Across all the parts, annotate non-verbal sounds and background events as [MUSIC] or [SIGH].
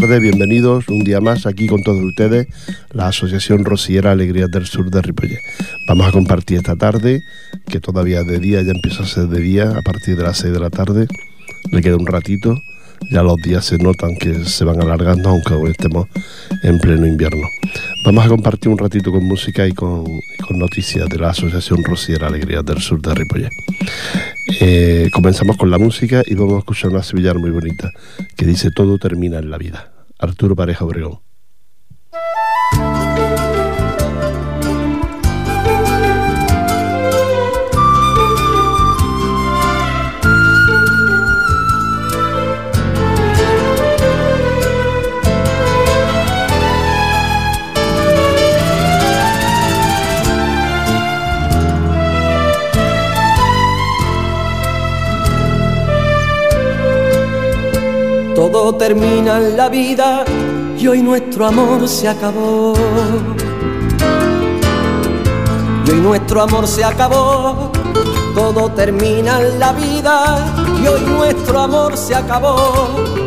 tardes, bienvenidos un día más aquí con todos ustedes, la Asociación Rociera Alegrías del Sur de Ripollet. Vamos a compartir esta tarde, que todavía de día, ya empieza a ser de día, a partir de las 6 de la tarde, le queda un ratito, ya los días se notan que se van alargando, aunque hoy estemos en pleno invierno. Vamos a compartir un ratito con música y con, noticias de la Asociación Rociera Alegrías del Sur de Ripollet. Eh, comenzamos con la música y vamos a escuchar una sevillana muy bonita que dice Todo termina en la vida. Arturo Pareja Obregón. Todo termina en la vida y hoy nuestro amor se acabó. Y hoy nuestro amor se acabó. Todo termina en la vida y hoy nuestro amor se acabó.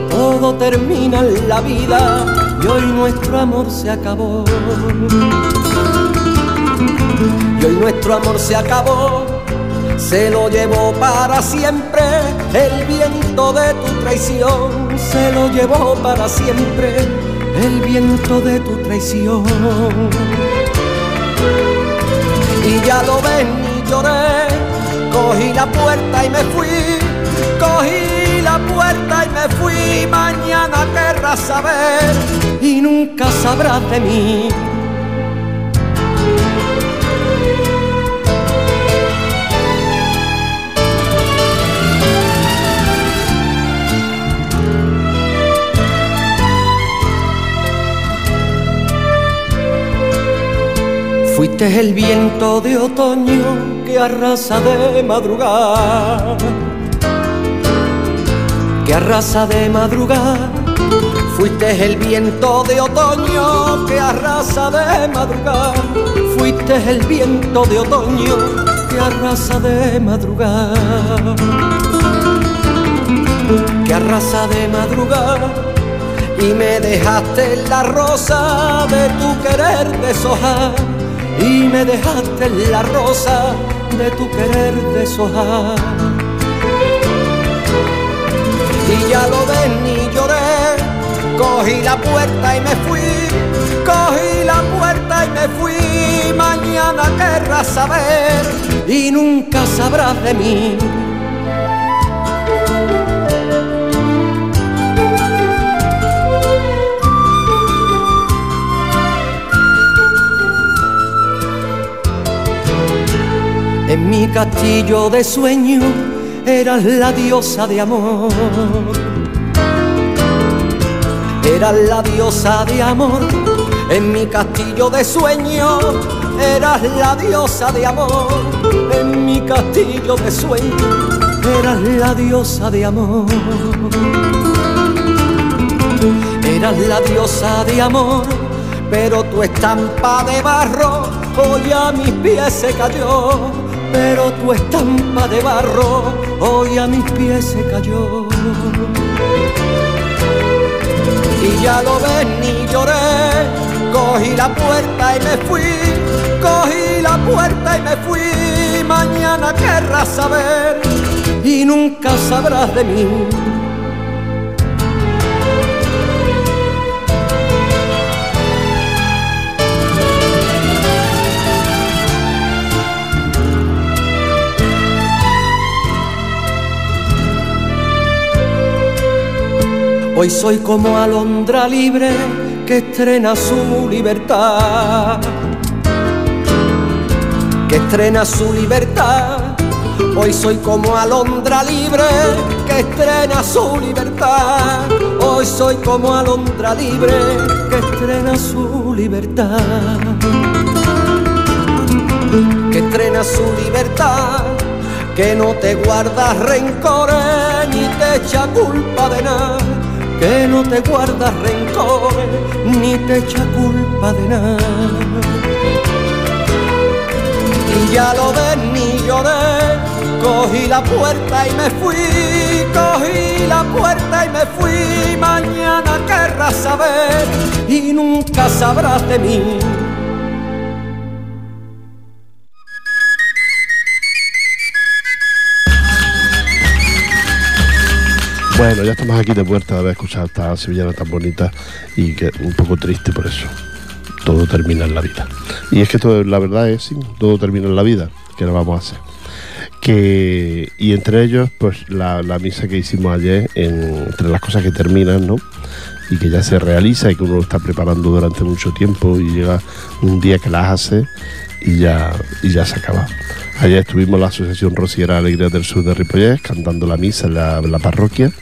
Todo termina en la vida y hoy nuestro amor se acabó. Y hoy nuestro amor se acabó se lo llevó para siempre el viento de tu traición, se lo llevó para siempre el viento de tu traición. Y ya lo ven y lloré, cogí la puerta y me fui, cogí la puerta y me fui, mañana querrás saber y nunca sabrás de mí Fuiste el viento de otoño que arrasa de madrugada, que arrasa de madrugada. Fuiste el viento de otoño que arrasa de madrugada. Fuiste el viento de otoño que arrasa de madrugada, que arrasa de madrugada. Y me dejaste la rosa de tu querer deshojar y me dejaste la rosa de tu querer deshojar. Y ya lo ven y lloré, cogí la puerta y me fui, cogí la puerta y me fui, mañana querrás saber y nunca sabrás de mí En mi castillo de sueño eras la diosa de amor. Eras la diosa de amor. En mi castillo de sueño eras la diosa de amor. En mi castillo de sueño eras la diosa de amor. Eras la diosa de amor, pero tu estampa de barro hoy a mis pies se cayó pero tu estampa de barro hoy a mis pies se cayó. Y ya lo ven y lloré, cogí la puerta y me fui, cogí la puerta y me fui, mañana querrás saber y nunca sabrás de mí Hoy soy como alondra libre que estrena su libertad, que estrena su libertad. Hoy soy como alondra libre que estrena su libertad. Hoy soy como alondra libre que estrena su libertad. Que estrena su libertad, que no te guarda rencores ni te echa culpa de nada que no te guarda rencores ni te echa culpa de nada. Y ya lo ven ni lloré, cogí la puerta y me fui, cogí la puerta y me fui, mañana querrás saber y nunca sabrás de mí. Bueno, ya estamos aquí de vuelta de haber escuchado esta sevillana tan bonita y que un poco triste por eso. Todo termina en la vida. Y es que todo, la verdad es, sí, todo termina en la vida. ¿Qué lo vamos a hacer? Que, y entre ellos, pues la, misa que hicimos ayer, entre las cosas que terminan, ¿no? Y que ya se realiza y que uno lo está preparando durante mucho tiempo y llega un día que las hace y ya, y ya se acaba. Ayer estuvimos en la Asociación Rociera Alegría del Sur de Ripollés cantando la misa en la parroquia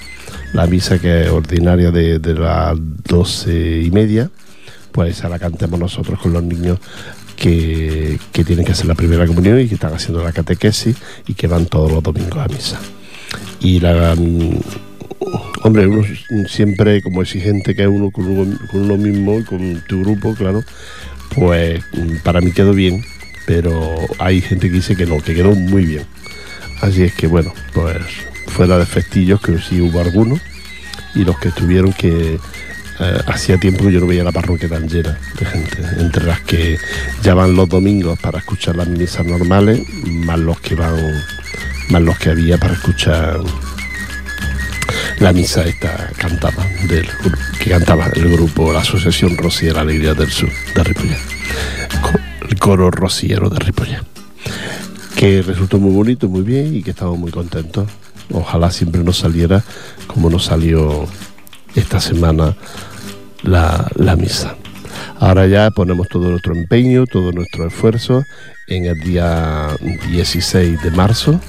la misa que es ordinaria de, las doce y media, pues esa la cantemos nosotros con los niños que, tienen que hacer la primera comunión y que están haciendo la catequesis y que van todos los domingos a misa. Y la, mm, hombre, uno siempre como exigente que es uno con, uno mismo y con tu grupo, claro, pues mm, para mí quedó bien, pero hay gente que dice que no, que quedó muy bien. Así es que bueno, pues fuera de festillos, que sí hubo algunos, y los que estuvieron que eh, hacía tiempo que yo no veía la parroquia tan llena de gente, entre las que ya van los domingos para escuchar las misas normales, más los que van, más los que había para escuchar la misa esta cantada del que cantaba el grupo la asociación Rociera Alegría del Sur de Ripollet. El coro rociero de Ripollet que resultó muy bonito muy bien y que estamos muy contentos Ojalá siempre nos saliera como nos salió esta semana la, misa. Ahora ya ponemos todo nuestro empeño, todo nuestro esfuerzo en el día 16 de marzo,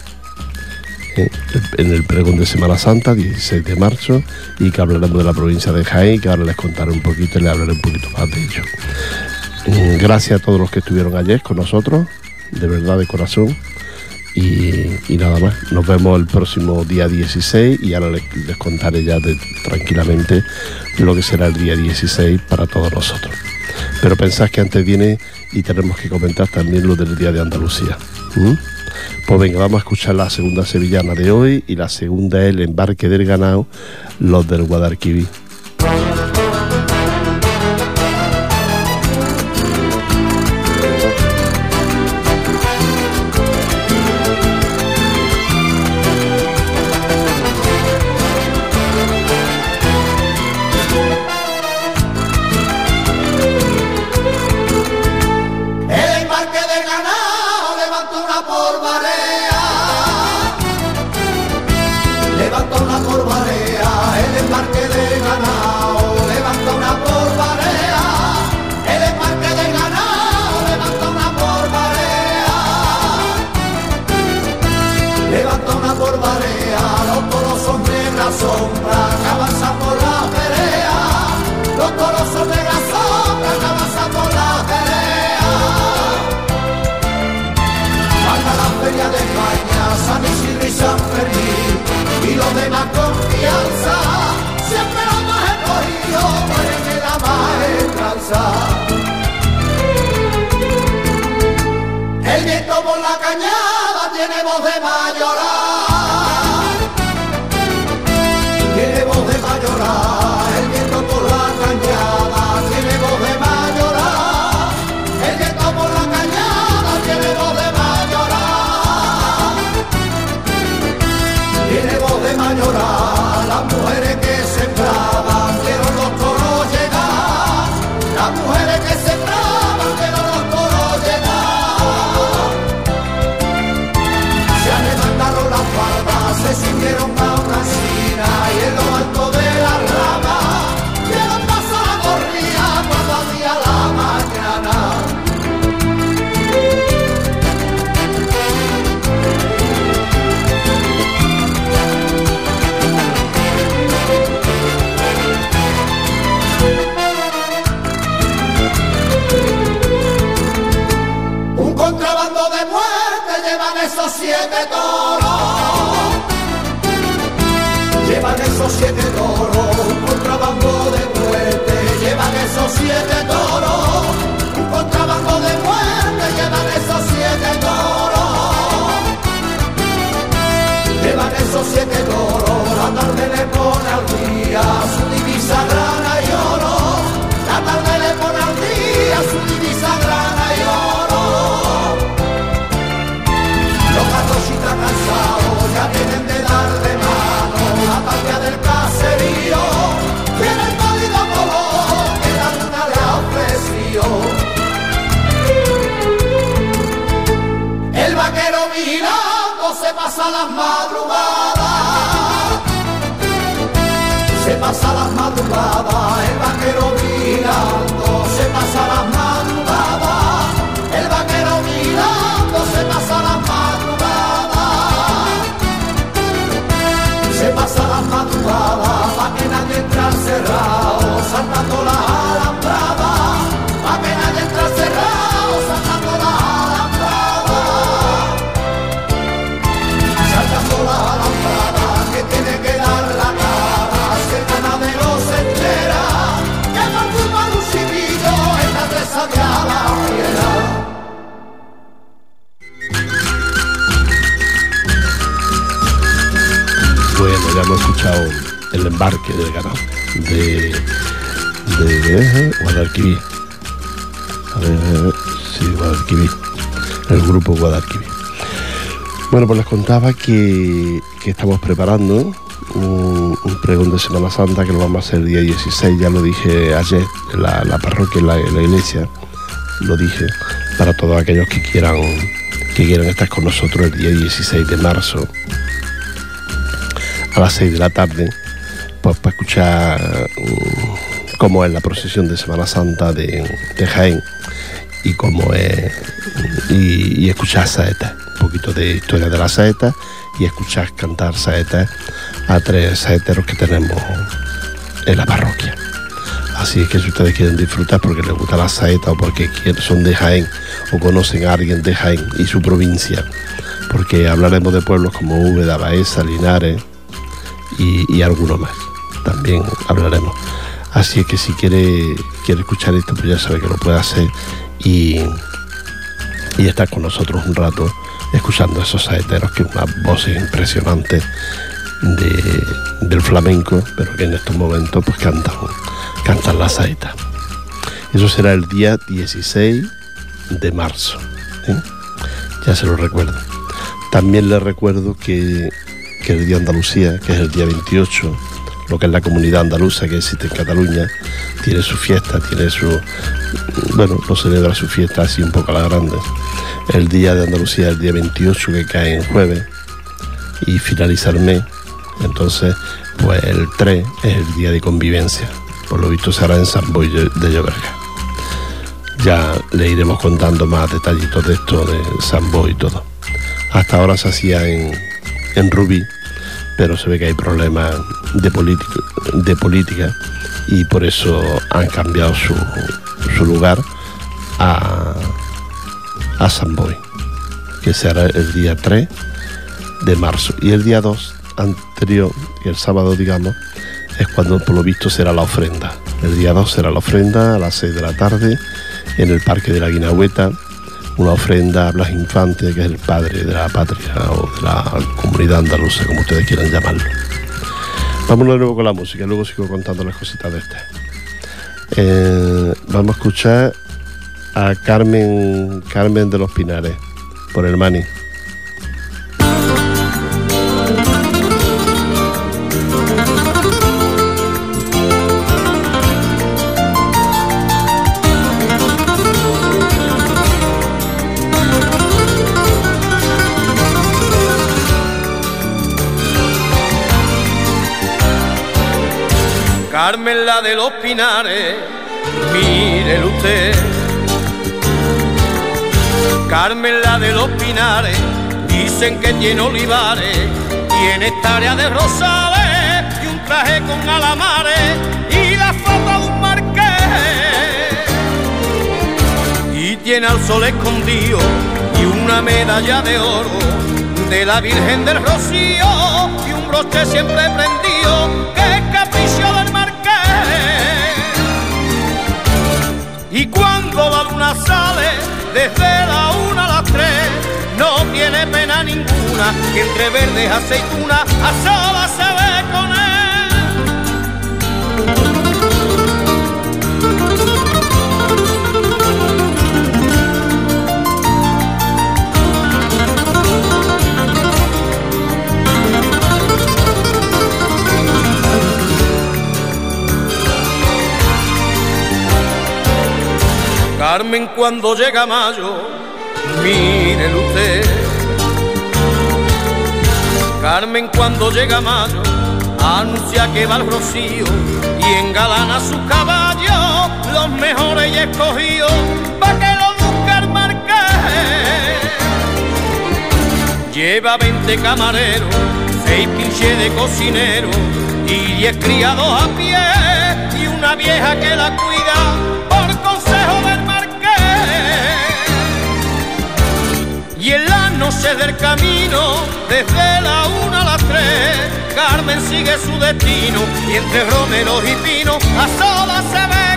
eh, en el pregón de Semana Santa, 16 de marzo, y que hablaremos de la provincia de Jaén, que ahora les contaré un poquito y les hablaré un poquito más de ello. Mm, gracias a todos los que estuvieron ayer con nosotros, de verdad, de corazón. Y, nada más, nos vemos el próximo día 16 y ahora les, contaré ya tranquilamente lo que será el día 16 para todos nosotros. Pero pensad que antes viene y tenemos que comentar también lo del Día de Andalucía. Pues venga, vamos a escuchar la segunda sevillana de hoy y la segunda es el embarque del ganado, los del Guadalquivir. día, su divisa grana y oro. La tarde le pone al día, su divisa grana y oro. Los gatos cansados ya tienen de dar de mano la patria del caserío. Tiene el pálido color que la luna le ha ofrecido. El vaquero vigilando se pasa las madrugadas. Embarque del ganado de, de, de Guadalquivir. Ver, sí, Guadalquivir. El grupo Guadalquivir. Bueno, pues les contaba que, que estamos preparando un, pregón de Semana Santa que lo vamos a hacer el día 16, ya lo dije ayer en la, la parroquia, en la, en la iglesia, lo dije, para todos aquellos que quieran, que quieran estar con nosotros el día 16 de marzo a las 6 de la tarde, pues para escuchar mm, cómo es la procesión de Semana Santa de, Jaén y cómo es y, escuchar saetas, un poquito de historia de las saetas y escuchar cantar saetas a tres saeteros que tenemos en la parroquia. Así es que si ustedes quieren disfrutar porque les gusta la saeta o porque son de Jaén o conocen a alguien de Jaén y su provincia, porque hablaremos de pueblos como Úbeda, Baeza, Linares, y, y alguno más. También hablaremos. Así que si quiere, quiere escuchar esto, pues ya sabe que lo puede hacer y, y estar con nosotros un rato escuchando esos saeteros que unas voces impresionantes de- del flamenco, pero que en estos momentos pues cantan, cantan la saeta. Eso será el día 16 de marzo. Ya se lo recuerdo. También les recuerdo que, que el Día Andalucía, que es el día 28, lo que es la comunidad andaluza que existe en Cataluña, tiene su fiesta, tiene su. Bueno, lo celebra su fiesta así un poco a la grande. El Día de Andalucía el día 28, que cae en jueves, y finaliza el mes. Entonces, pues el 3 es el día de convivencia. Por lo visto será en San Boy de Llobregat. Ya le iremos contando más detallitos de esto de San Boy y todo. Hasta ahora se hacía en, en Rubí, pero se ve que hay problemas de, política y por eso han cambiado su, su lugar a, a San Boy, que será el día 3 de marzo. Y el día 2 anterior, el sábado digamos, es cuando por lo visto será la ofrenda. El día 2 será la ofrenda a las 6 de la tarde en el Parque de la Guinahueta, una ofrenda a Blas Infante, que es el padre de la patria o de la comunidad andaluza, como ustedes quieran llamarlo. Vámonos de nuevo con la música, luego sigo contando las cositas de estas. Eh, vamos a escuchar a Carmen, Carmen de los Pinares, por el Mani. Carmen la de los pinares, mírele usted. Carmen la de los pinares, dicen que tiene olivares, tiene tarea de rosales y un traje con alamares. Y la foto de un marqués. Y tiene al sol escondido y una medalla de oro de la Virgen del Rocío y un broche siempre prendido. Que capricho Y cuando la luna sale desde la una a las tres, no tiene pena ninguna que entre verdes aceitunas a solas se Carmen cuando llega mayo, mírele usted. Carmen cuando llega mayo, anuncia que va al rocío y engalana su caballo, los mejores y escogidos, pa' que lo busque el marqués. Lleva 20 camareros, seis pinches de cocinero y diez criados a pie y una vieja que la cuida Y en la noche del camino, desde la una a las tres, Carmen sigue su destino y entre romeros y pinos a solas se ve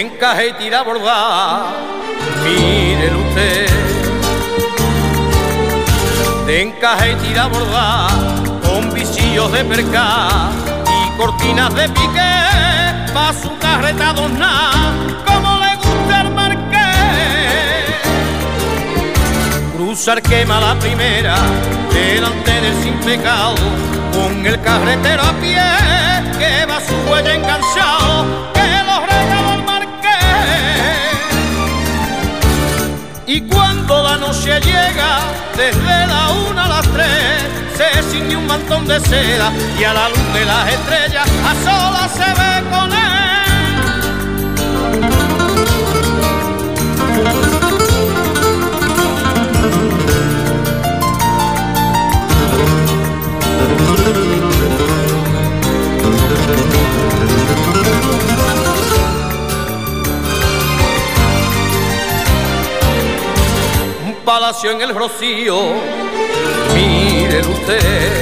con encaje y tira bordar, mírelo usted. De encaje y tira bordar, con visillos de perca y cortinas de pique, pa' su carreta adornar, como le gusta el marqués. Cruzar quema la primera, delante del sin pecado, con el carretero a pie, que va su huella enganchado Y cuando la noche llega, desde la una a las tres, se ciñe un mantón de seda y a la luz de las estrellas a solas se ve con él. Palacio en el rocío, mire usted.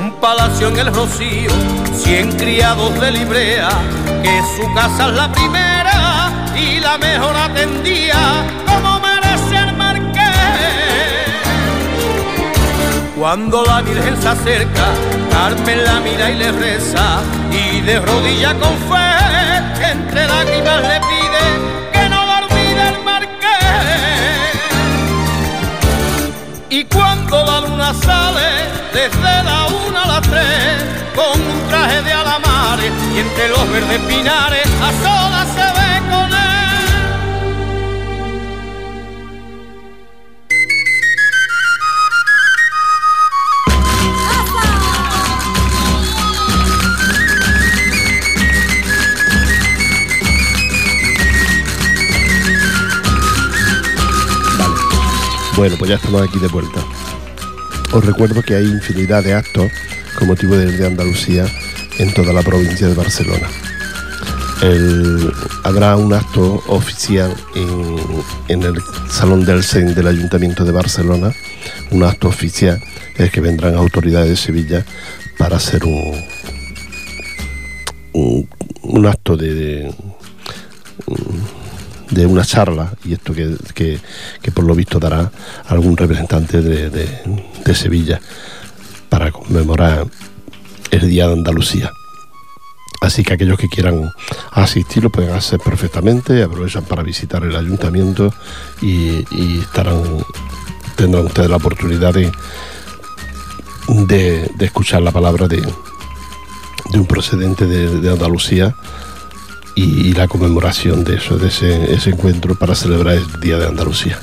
Un palacio en el rocío, cien criados de librea, que su casa es la primera y la mejor atendía, como merece el marqués. Cuando la Virgen se acerca, Carmen la mira y le reza, y de rodilla con fe, entre lágrimas le pide Y cuando la luna sale, desde la una a las tres, con un traje de alamares y entre los verdes pinares, a solas se Bueno, pues ya estamos aquí de vuelta. Os recuerdo que hay infinidad de actos con motivo del Día de Andalucía en toda la provincia de Barcelona. habrá un acto oficial en, el Salón del CEN del Ayuntamiento de Barcelona, un acto oficial en el que vendrán autoridades de Sevilla para hacer un, un, acto de una charla, y esto que, por lo visto dará algún representante de, Sevilla para conmemorar el Día de Andalucía. Así que aquellos que quieran asistir lo pueden hacer perfectamente, aprovechan para visitar el ayuntamiento y, estarán, tendrán ustedes la oportunidad de, de, escuchar la palabra de, de un procedente de Andalucía y, la conmemoración de eso, de ese, encuentro para celebrar el Día de Andalucía.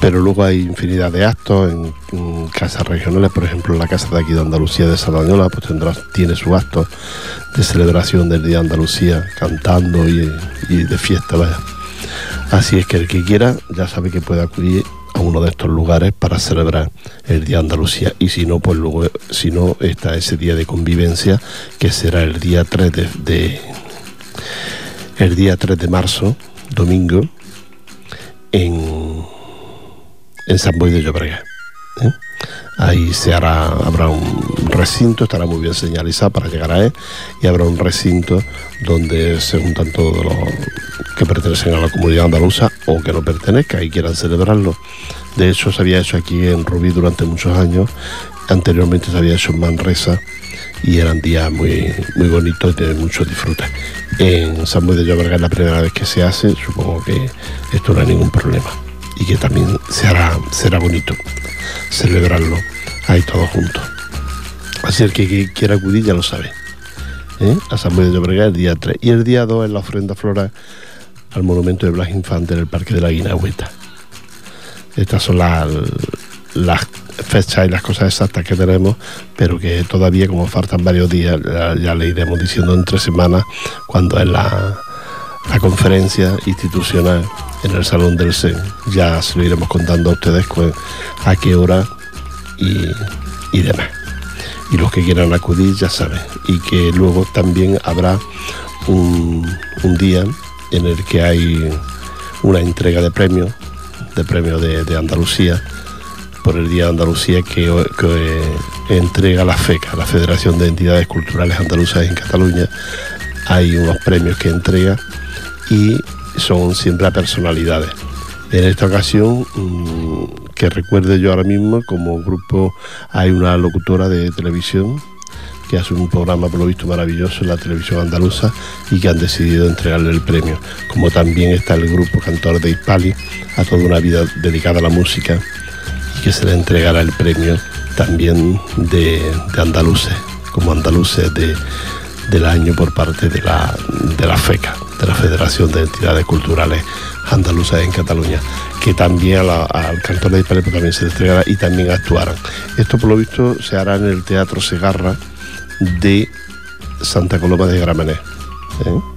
Pero luego hay infinidad de actos en, casas regionales, por ejemplo, la casa de aquí de Andalucía de Sardañola, pues tendrá, tiene su acto de celebración del Día de Andalucía, cantando y, de fiesta, Así es que el que quiera ya sabe que puede acudir a uno de estos lugares para celebrar el Día de Andalucía y si no, pues luego, si no, está ese día de convivencia que será el día 3 de el día 3 de marzo, domingo, en, en San Boy de Llobregat. ¿eh? Ahí se hará, habrá un recinto, estará muy bien señalizado para llegar a él, y habrá un recinto donde se juntan todos los que pertenecen a la comunidad andaluza o que no pertenezcan y quieran celebrarlo. De hecho, se había hecho aquí en Rubí durante muchos años, anteriormente se había hecho en Manresa y eran días muy, muy bonitos de mucho disfrute. En San Luis de Llobregat es la primera vez que se hace, supongo que esto no hay ningún problema y que también será, será bonito celebrarlo ahí todos juntos. Así el que quiera acudir ya lo sabe. ¿eh? San Luis de Llobregat el día 3 y el día 2 en la ofrenda flora al monumento de Blas Infante en el Parque de la Guinagüeta. Estas son las fechas y las cosas exactas que tenemos, pero que todavía como faltan varios días, ya, le iremos diciendo en tres semanas cuando es la, la conferencia institucional en el Salón del SEN. Ya se lo iremos contando a ustedes a qué hora y, y demás. Y los que quieran acudir ya saben. Y que luego también habrá un, un día en el que hay una entrega de premios, de premios de, Andalucía, por el Día de Andalucía que, entrega la FECA, la Federación de Entidades Culturales Andaluzas en Cataluña. Hay unos premios que entrega y son siempre a personalidades. En esta ocasión, mm, que recuerde yo ahora mismo, como grupo hay una locutora de televisión que hace un programa por lo visto maravilloso en la televisión andaluza y que han decidido entregarle el premio. Como también está el grupo Cantor de Hispali, a toda una vida dedicada a la música que se le entregará el premio también de, andaluces, como andaluces del año por parte de la, de la FECA, de la Federación de Entidades Culturales Andaluzas en Cataluña, que también al cantor de Hispali pues también se le entregará y también actuarán. Esto por lo visto se hará en el Teatro Segarra de Santa Coloma de Gramenet. ¿eh?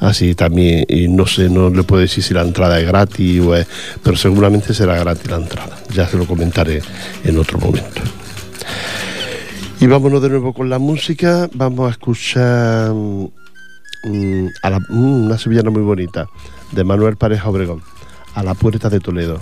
Así también, y no sé, no le puedo decir si la entrada es gratis, o es, pero seguramente será gratis la entrada. Ya se lo comentaré en otro momento. Y vámonos de nuevo con la música. Vamos a escuchar mm, a la, mm, una sevillana muy bonita de Manuel Pareja Obregón, a la puerta de Toledo.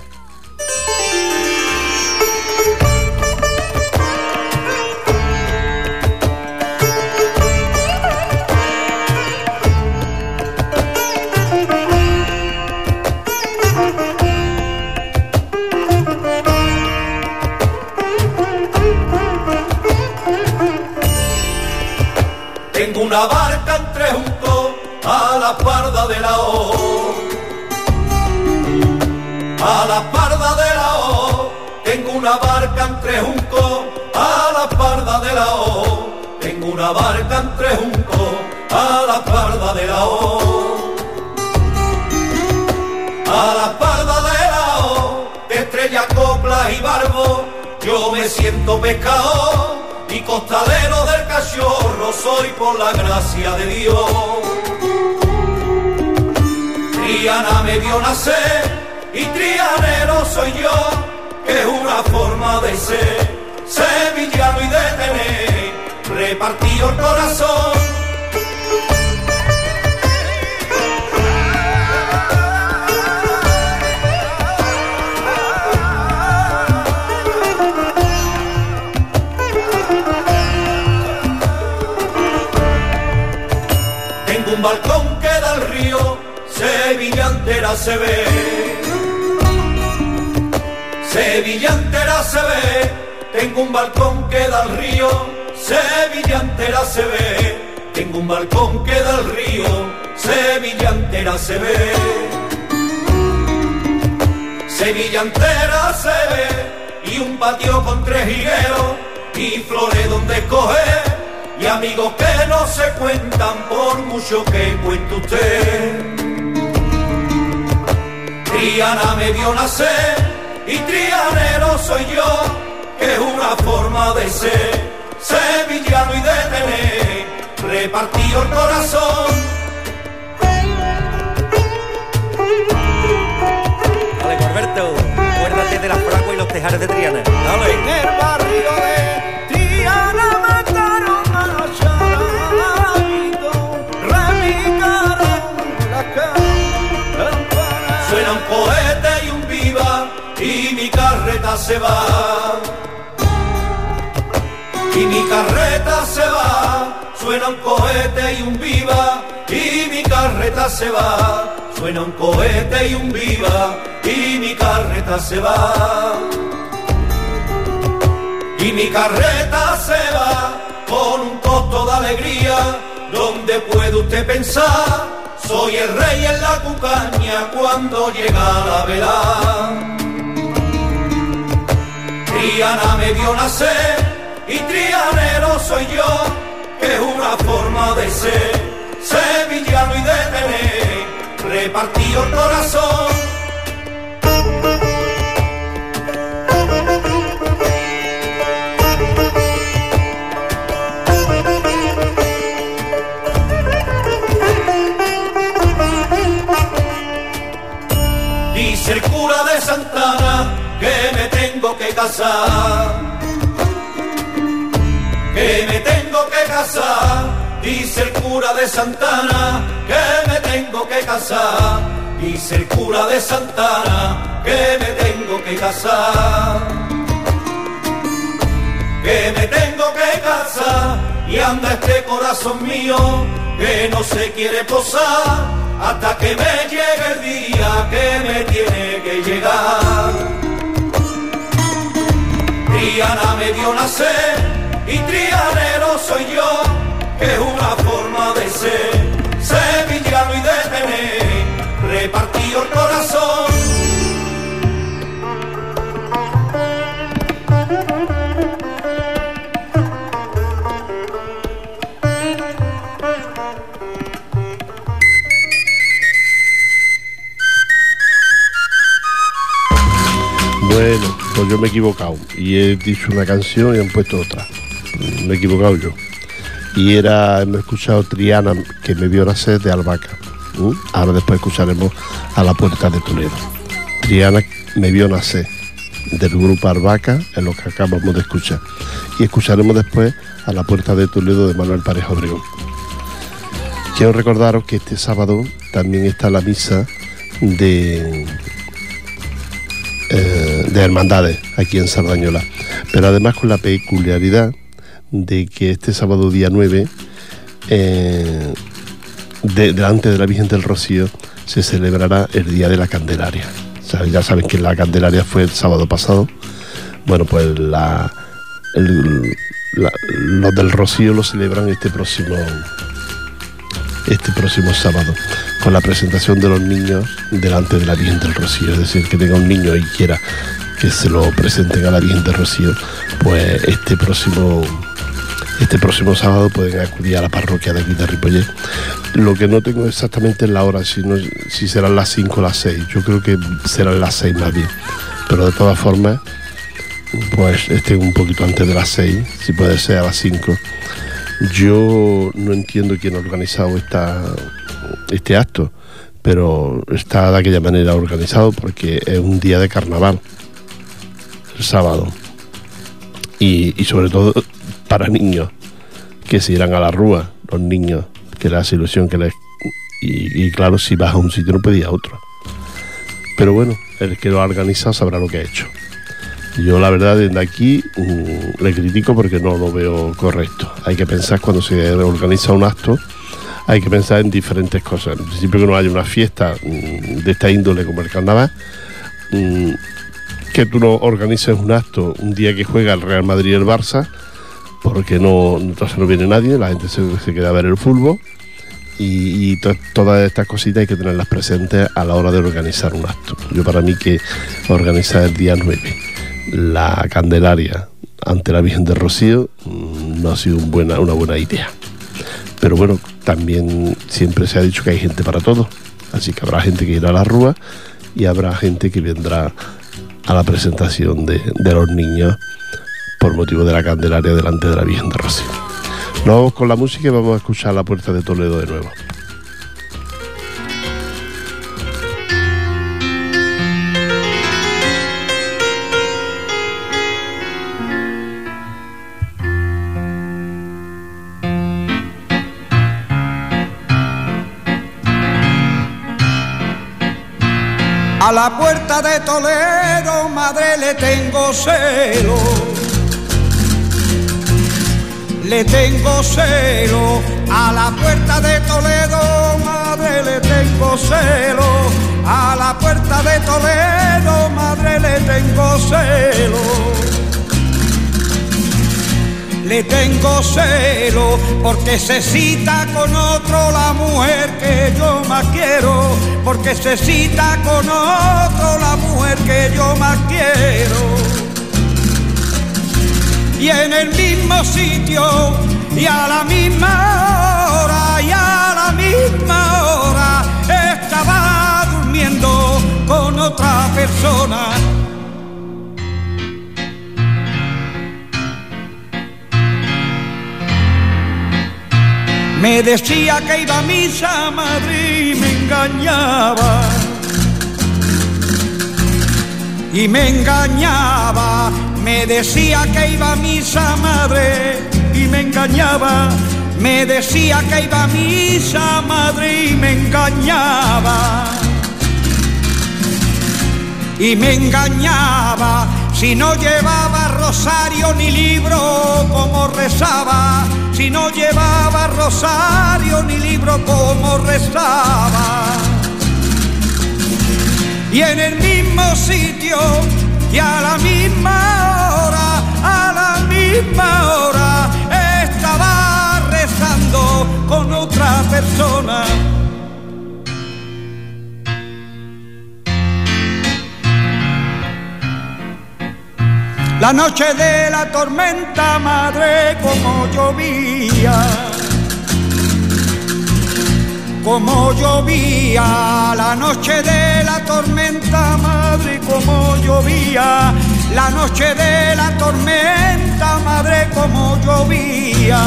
A la parda de la O. A la parda de la O, tengo una barca entre juntos a la parda de la O. Tengo una barca entre juntos a la parda de la O. A la parda de la O, de estrella, copla y barbo, yo me siento pescado y costalero del cachorro soy por la gracia de Dios. Triana me vio nacer y trianero soy yo, que es una forma de ser, sevillano y de tener, repartido el corazón. Balcón da el río, Sevilla entera se ve. Sevilla entera se ve, tengo un balcón que da el río, Sevilla entera se ve. Tengo un balcón que da el río, Sevilla entera se ve. Sevilla entera se ve, y un patio con tres higueros, y flores donde escoger y amigos que no se cuentan por mucho que cuente usted. Triana me vio nacer y trianero soy yo, que es una forma de ser, sevillano y de tener, repartido el corazón. Dale, Corberto, acuérdate de la fragua y los tejares de Triana. Dale. En el barrio de se va. Y mi carreta se va, suena un cohete y un viva, y mi carreta se va, suena un cohete y un viva, y mi carreta se va. Y mi carreta se va, con un costo de alegría, donde puede usted pensar, soy el rey en la cucaña cuando llega la vela. Triana me vio nacer y trianero soy yo, que es una forma de ser, sevillano y de tener, repartido el corazón. Que me tengo que que me tengo que casar, dice el cura de Santana, que me tengo que casar, dice el cura de Santana, que me tengo que casar, que me tengo que casar, y anda este corazón mío, que no se quiere posar hasta que me llegue el día que me tiene que llegar. Triana me dio nacer y trianero soy yo, que es una forma de ser, sevillano y de tener, repartido el corazón. Bueno, yo me he equivocado y he dicho una canción y han puesto otra. Me he equivocado yo. Y era, hemos escuchado Triana, que me vio nacer de Albaca. Ahora después escucharemos a la puerta de Toledo. Triana me vio nacer del grupo Albaca, en lo que acabamos de escuchar. Y escucharemos después a la puerta de Toledo de Manuel Pareja Obregón. Quiero recordaros que este sábado también está la misa de eh, de hermandades aquí en Sardañola. Pero además con la peculiaridad de que este sábado día 9, eh, delante de la Virgen del Rocío, se celebrará el Día de la Candelaria. ya saben que la Candelaria fue el sábado pasado. Bueno, pues la, los del Rocío lo celebran este próximo este próximo sábado con la presentación de los niños delante de la Virgen del Rocío. Es decir, que tenga un niño y quiera que se lo presenten a la Virgen del Rocío, pues este próximo este próximo sábado pueden acudir a la parroquia de aquí de Ripollet. Lo que no tengo exactamente es la hora, si, si serán las 5 o las 6. Yo creo que serán las 6 más bien. Pero de todas formas, pues estén un poquito antes de las 6, si puede ser a las 5 yo no entiendo quién ha organizado este acto, pero está de aquella manera organizado porque es un día de carnaval, el sábado, y, sobre todo para niños que se irán a la rúa, los niños, que les hace ilusión que les... Y, claro, si vas a un sitio no puede ir a otro. Pero bueno, el que lo ha organizado sabrá lo que ha hecho. Yo la verdad desde aquí mm, le critico porque no lo veo correcto. Hay que pensar cuando se organiza un acto, hay que pensar en diferentes cosas. Siempre que no haya una fiesta mm, de esta índole como el carnaval, mm, que tú no organices un acto un día que juega el Real Madrid y el Barça, porque no, entonces no viene nadie, la gente se, queda a ver el fútbol. Y, todas estas cositas hay que tenerlas presentes a la hora de organizar un acto. Yo para mí que organizar el día 9 la Candelaria ante la Virgen de Rocío mm, no ha sido buena, una buena idea. Pero bueno, también siempre se ha dicho que hay gente para todo. Así que habrá gente que irá a la rúa y habrá gente que vendrá a la presentación de, los niños por motivo de la Candelaria delante de la Virgen de Rocío. Nos vamos con la música y vamos a escuchar la puerta de Toledo de nuevo. A la puerta de Toledo, madre, le tengo celo. Le tengo celo. A la puerta de Toledo, madre, le tengo celo. A la puerta de Toledo, madre, le tengo celo le tengo celo porque se cita con otro la mujer que yo más quiero, porque se cita con otro la mujer que yo más quiero. Y en el mismo sitio y a la misma hora Me decía que iba a misa a Madrid y me engañaba. Y me engañaba, me decía que iba a misa madre y me engañaba. Me decía que iba a misa madre y me engañaba. Y me engañaba si no llevaba rosario ni libro como rezaba si no llevaba rosario ni libro como rezaba. Y en el mismo sitio y a la misma hora, a la misma hora, estaba rezando con otra persona. La noche de la tormenta, madre, como llovía. Como llovía, la noche de la tormenta, madre, como llovía. La noche de la tormenta, madre, como llovía.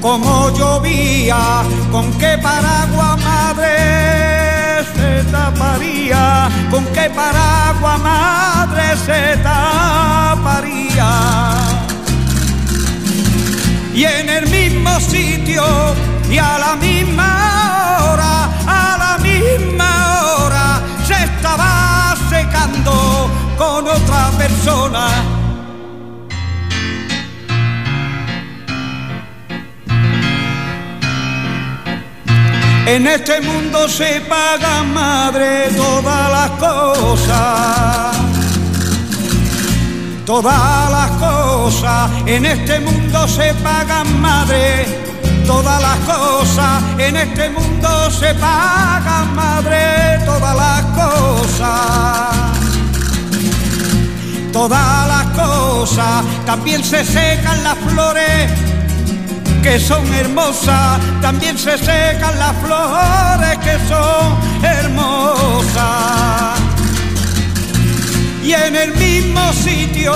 Como llovía, con qué paraguas, madre taparía, con qué paraguas madre se taparía. Y en el mismo sitio y a la misma hora, a la misma hora, se estaba secando con otra persona En este mundo se paga madre todas las cosas. Todas las cosas en este mundo se pagan madre. Todas las cosas en este mundo se pagan madre. Todas las cosas. Todas las cosas también se secan las flores que son hermosas, también se secan las flores que son hermosas. Y en el mismo sitio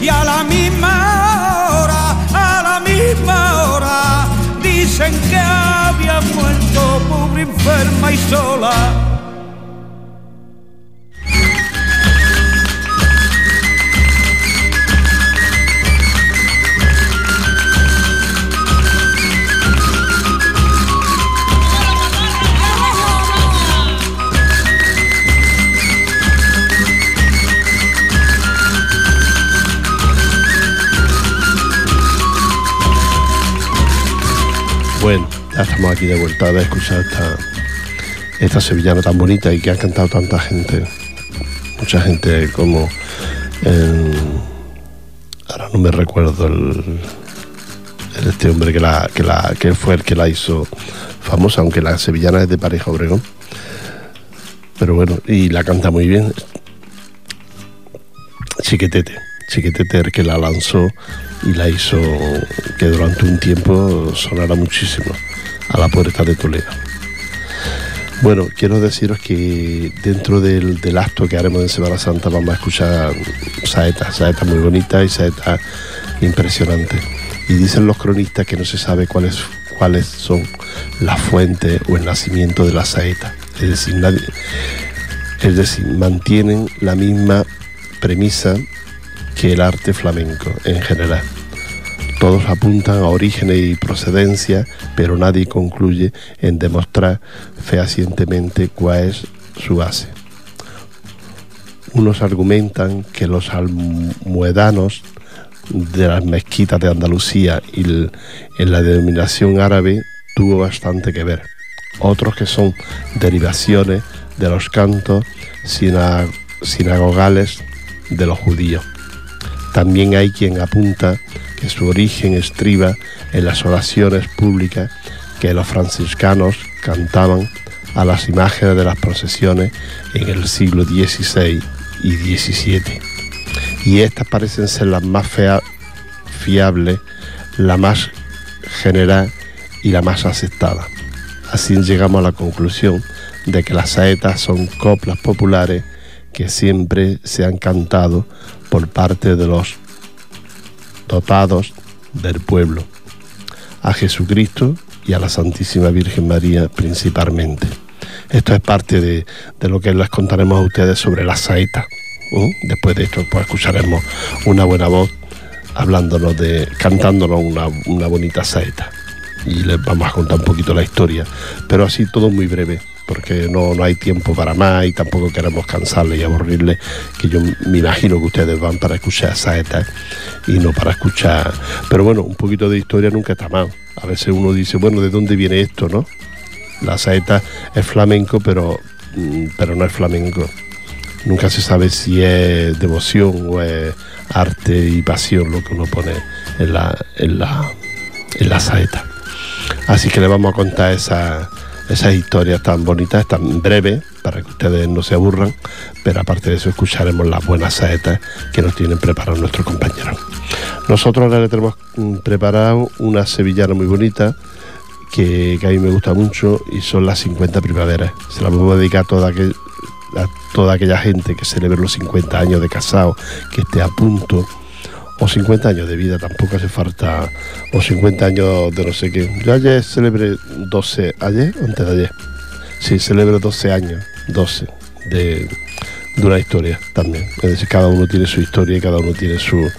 y a la misma hora, a la misma hora, dicen que había muerto pobre enferma y sola ya estamos aquí de vuelta a escuchar esta, esta sevillana tan bonita y que ha cantado tanta gente. Mucha gente como... ahora no me recuerdo el, este hombre que, la, que, la, que fue el que la hizo famosa, aunque la sevillana es de pareja Obregón. Pero bueno, y la canta muy bien. Chiquetete, Chiquetete el que la lanzó y la hizo que durante un tiempo sonara muchísimo a la puerta de Toledo. Bueno, quiero deciros que dentro del, acto que haremos en Semana Santa vamos a escuchar saetas, saetas muy bonitas y saetas impresionantes. Y dicen los cronistas que no se sabe cuáles, cuáles son las fuentes o el nacimiento de la saeta. Es decir, es decir, mantienen la misma premisa que el arte flamenco en general. Todos apuntan a orígenes y procedencia, pero nadie concluye en demostrar fehacientemente cuál es su base. Unos argumentan que los almuedanos de las mezquitas de Andalucía y en la denominación árabe tuvo bastante que ver. Otros que son derivaciones de los cantos sinagogales de los judíos También hay quien apunta que su origen estriba en las oraciones públicas que los franciscanos cantaban a las imágenes de las procesiones en el siglo XVI y XVII. Y estas parecen ser las más fiables, la más general y la más aceptada. Así llegamos a la conclusión de que las saetas son coplas populares que siempre se han cantado por parte de los dotados del pueblo, a Jesucristo y a la Santísima Virgen María principalmente. Esto es parte de, lo que les contaremos a ustedes sobre la saeta. Después de esto, pues escucharemos una buena voz hablándonos de, cantándonos una, una bonita saeta. Y les vamos a contar un poquito la historia, pero así todo muy breve porque no, no hay tiempo para más y tampoco queremos cansarle y aburrirle, que yo me imagino que ustedes van para escuchar saetas y no para escuchar... Pero bueno, un poquito de historia nunca está mal. A veces uno dice, bueno, ¿de dónde viene esto, no? La saeta es flamenco, pero, mm, pero no es flamenco. Nunca se sabe si es devoción o es arte y pasión lo que uno pone en la, en la, en la saeta. Así que le vamos a contar esa, esas historias tan bonitas, tan breves, para que ustedes no se aburran, pero aparte de eso escucharemos las buenas saetas que nos tienen preparados nuestros compañeros. Nosotros ahora le tenemos mm, preparado una sevillana muy bonita, que, a mí me gusta mucho, y son las 50 primaveras. Se la vamos a dedicar a toda, a toda aquella gente que celebre los 50 años de casado, que esté a punto o 50 años de vida, tampoco hace falta, o 50 años de no sé qué. Yo ayer celebré 12, ayer antes de ayer, sí, celebro 12 años, 12 de, de una historia también. Es decir, cada uno tiene su historia y cada uno tiene su,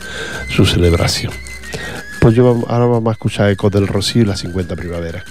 su celebración. Pues yo ahora vamos a escuchar Eco del Rocío y las 50 primaveras.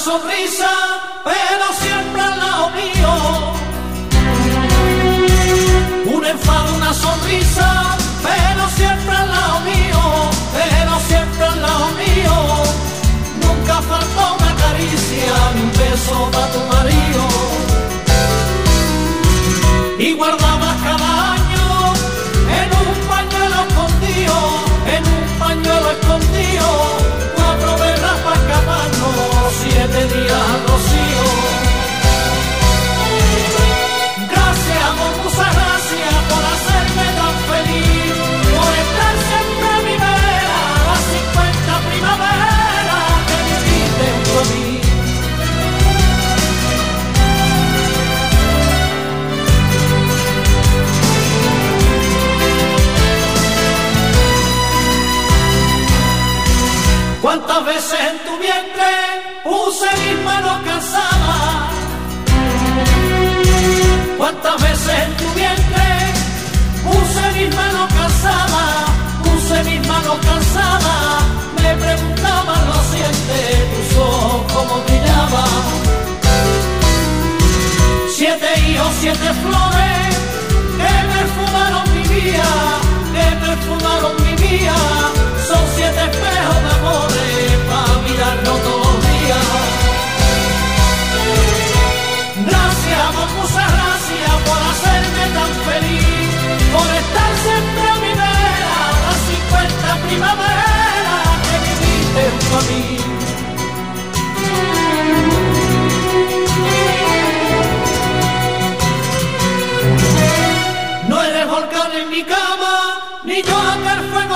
Sonrisa, ¿Cuántas veces en tu vientre puse mis manos cansadas? Puse mis manos cansadas, me preguntaban lo sientes, tus ojos como brillaban. Siete hijos, siete flores que perfumaron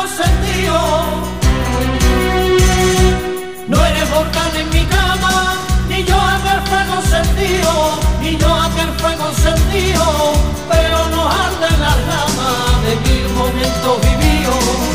aquel fuego sentido. No eres volcán en mi cama, ni yo aquel fuego sentido, ni yo aquel fuego sentido, pero no arde la rama de mil momentos vividos.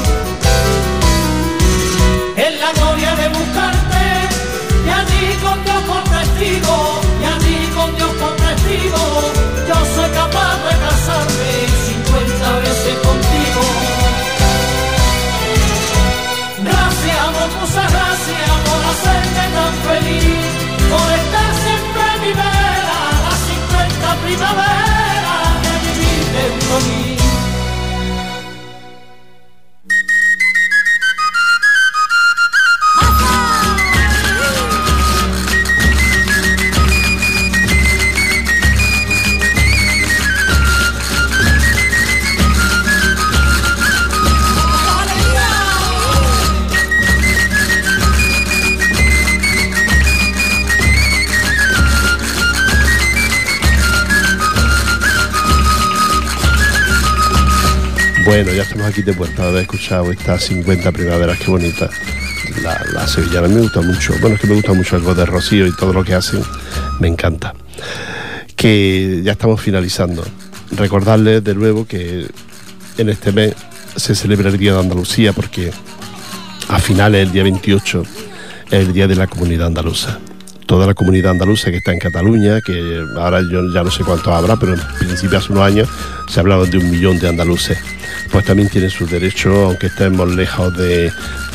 Bueno, ya estamos aquí de vuelta de escuchado estas 50 primaveras, qué bonita. La, la sevillana me gusta mucho. Bueno, es que me gusta mucho algo de Rocío y todo lo que hacen, me encanta. Que ya estamos finalizando. Recordarles de nuevo que en este mes se celebra el Día de Andalucía porque a finales el día 28 es el Día de la Comunidad Andaluza. Toda la comunidad andaluza que está en Cataluña, que ahora yo ya no sé cuántos habrá, pero en principio hace unos años se hablaba de un millón de andaluces pues también tienen sus derechos, aunque estemos lejos de,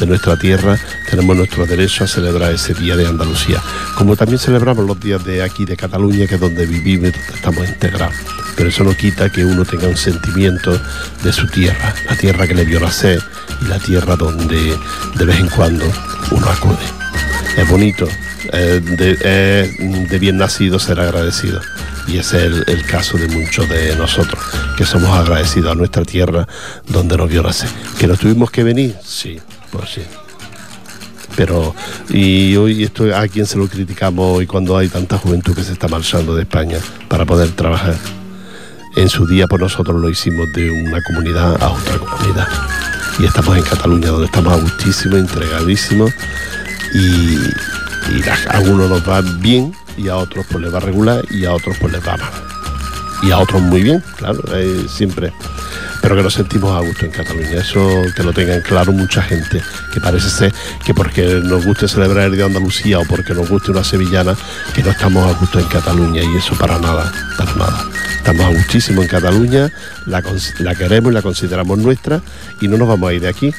nuestra tierra, tenemos nuestro derecho a celebrar ese Día de Andalucía. Como también celebramos los días de aquí, de Cataluña, que es donde vivimos donde estamos integrados. Pero eso no quita que uno tenga un sentimiento de su tierra, la tierra que le vio nacer y la tierra donde de vez en cuando uno acude. Es bonito, es de bien nacido ser agradecido y ese es el, caso de muchos de nosotros, que somos agradecidos a nuestra tierra donde nos vio nacer. ¿Que nos tuvimos que venir? Sí, pues sí. Pero, y hoy esto a quien se lo criticamos hoy cuando hay tanta juventud que se está marchando de España para poder trabajar. En su día por nosotros lo hicimos de una comunidad a otra comunidad. Y estamos en Cataluña donde estamos a gustísimos, entregadísimos y, y a algunos nos va bien y a otros pues les va regular y a otros pues les va mal. Y a otros muy bien, claro, eh, siempre. Pero que nos sentimos a gusto en Cataluña, eso que lo tengan claro mucha gente, que parece ser que porque nos guste celebrar el Día de Andalucía o porque nos guste una sevillana, que no estamos a gusto en Cataluña y eso para nada, para nada. Estamos a gustísimo en Cataluña, la, la queremos y la consideramos nuestra y no nos vamos a ir de aquí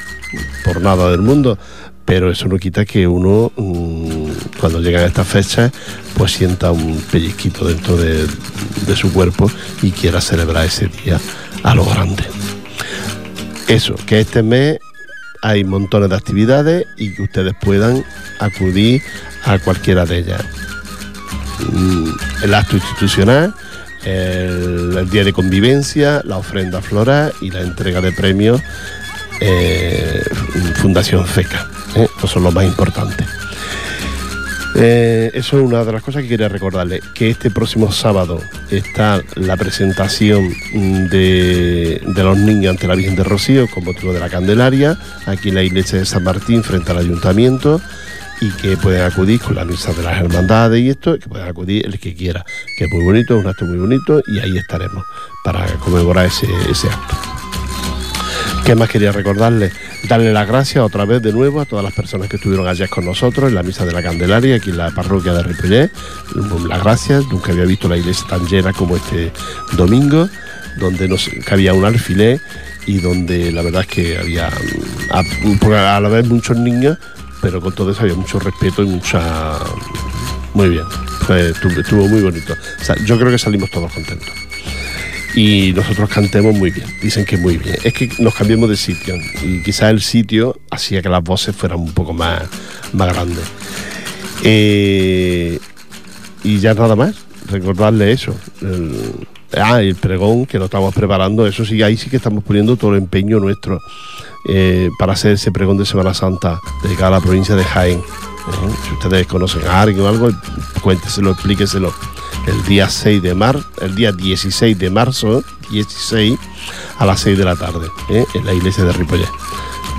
por nada del mundo, pero eso no quita que uno mmm, cuando llegan estas fechas pues sienta un pellizquito dentro de, su cuerpo y quiera celebrar ese día a lo grande. Eso, que este mes hay montones de actividades y que ustedes puedan acudir a cualquiera de ellas. Mm, el acto institucional, el día de convivencia, la ofrenda floral y la entrega de premios eh, Fundación FECA. ¿eh? Eso son lo más importante. Eh, eso es una de las cosas que quería recordarle, que este próximo sábado está la presentación de, de, los niños ante la Virgen de Rocío con motivo de la Candelaria, aquí en la iglesia de San Martín frente al ayuntamiento y que pueden acudir con la misa de las hermandades y esto, que pueden acudir el que quiera, que es muy bonito, es un acto muy bonito y ahí estaremos para conmemorar ese, ese acto. ¿Qué más quería recordarle? Darle las gracias otra vez de nuevo a todas las personas que estuvieron ayer con nosotros en la misa de la Candelaria, aquí en la parroquia de Ripollet. Las gracias, nunca había visto la iglesia tan llena como este domingo, donde nos cabía un alfiler y donde la verdad es que había a, a la vez muchos niños, pero con todo eso había mucho respeto y mucha... Muy bien, estuvo, muy bonito. Yo creo que salimos todos contentos y nosotros cantemos muy bien. Dicen que muy bien. Es que nos cambiamos de sitio y quizás el sitio hacía que las voces fueran un poco más, más grandes. Eh, y ya nada más, recordarle eso. El, ah, el pregón que lo estamos preparando, eso sí, ahí sí que estamos poniendo todo el empeño nuestro eh, para hacer ese pregón de Semana Santa dedicado a la provincia de Jaén. ¿eh? Si ustedes conocen a alguien o algo, cuénteselo, explíqueselo el día 6 de el día 16 de marzo, 16, a las 6 de la tarde, ¿eh? en la iglesia de Ripollet.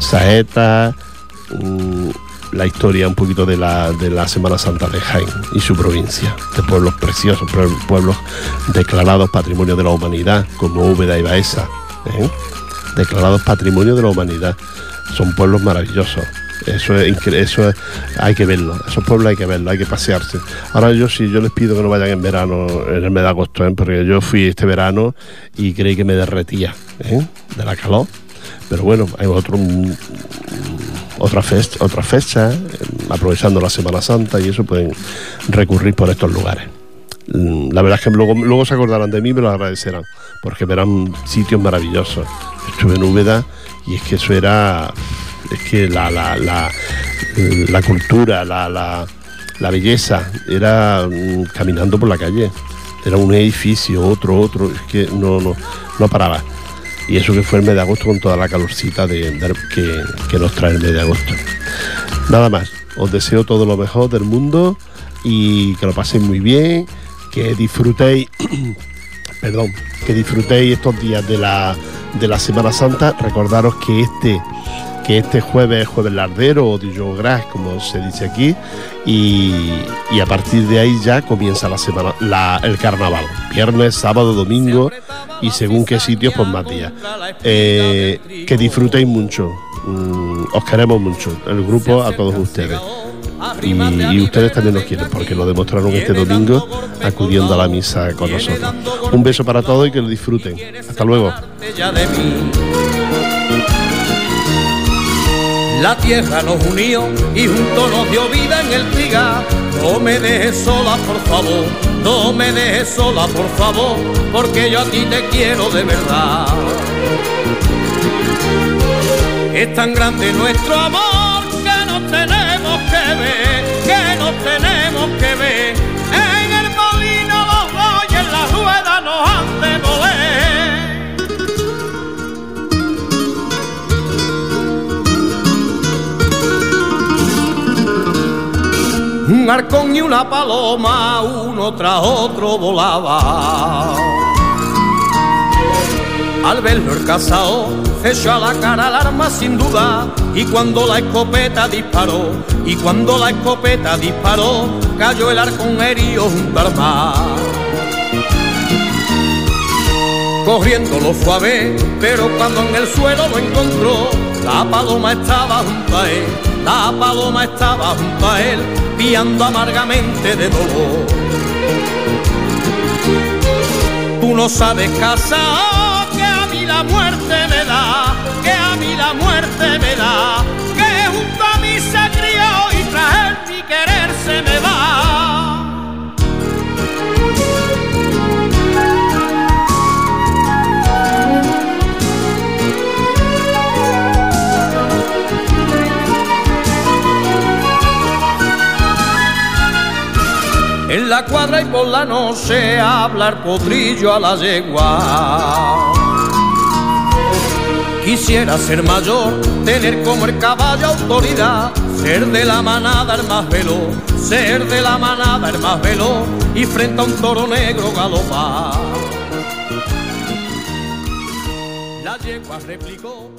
Saeta, mm, la historia un poquito de la, de la Semana Santa de Jaén y su provincia, de pueblos preciosos, pueblos declarados Patrimonio de la Humanidad, como Úbeda y Baeza, ¿eh? declarados Patrimonio de la Humanidad. Son pueblos maravillosos. Eso es, eso hay que verlo, esos pueblos hay que verlo, hay que pasearse. Ahora yo sí, yo les pido que no vayan en verano, en el mes de agosto, ¿eh? porque yo fui este verano y creí que me derretía ¿eh? de la calor. Pero bueno, hay otro, mm, otra, fecha, otra fecha, aprovechando la Semana Santa y eso pueden recurrir por estos lugares. Mm, la verdad es que luego, luego se acordarán de mí y me lo agradecerán, porque verán sitios maravillosos. Estuve en Úbeda y es que eso era es que la, la, la, la cultura, la, la, la, belleza, era mm, caminando por la calle. Era un edificio, otro, otro, es que no, no, no paraba. Y eso que fue el mes de agosto con toda la calorcita de, que, que nos trae el mes de agosto. Nada más, os deseo todo lo mejor del mundo y que lo paséis muy bien, que disfrutéis, [CLEARS THROAT] perdón, que disfrutéis estos días de la, de la Semana Santa. Recordaros que este que este jueves es jueves lardero o de Gras, como se dice aquí, y, a partir de ahí ya comienza la semana, el carnaval, viernes, sábado, domingo y según qué sitios, pues más días. Eh, que disfrutéis mucho, mm, os queremos mucho, el grupo a todos ustedes. Y, ustedes también nos quieren porque lo demostraron este domingo acudiendo a la misa con nosotros. Un beso para todos y que lo disfruten. Hasta luego. La tierra nos unió y juntos nos dio vida en el trigal. No me dejes sola, por favor, no me dejes sola, por favor, porque yo a ti te quiero de verdad. Es tan grande nuestro amor que nos tenemos tenemos que ver. En el molino los dos y en la rueda nos han de un arcón y una paloma, uno tras otro volaba. Al verlo el casao echó a la cara al arma sin duda y cuando la escopeta disparó, y cuando la escopeta disparó, cayó el arcón herido junto al mar. Corriendo lo fue pero cuando en el suelo lo encontró, la paloma estaba junto a él, la paloma estaba junto a él, piando amargamente de dolor. Tú no sabes casa que a mí la muerte me da, que a mí la muerte me da, La cuadra y por la noche hablar potrillo a la yegua. Quisiera ser mayor, tener como el caballo autoridad, ser de la manada el más veloz, ser de la manada el más veloz y frente a un toro negro galopar. La yegua replicó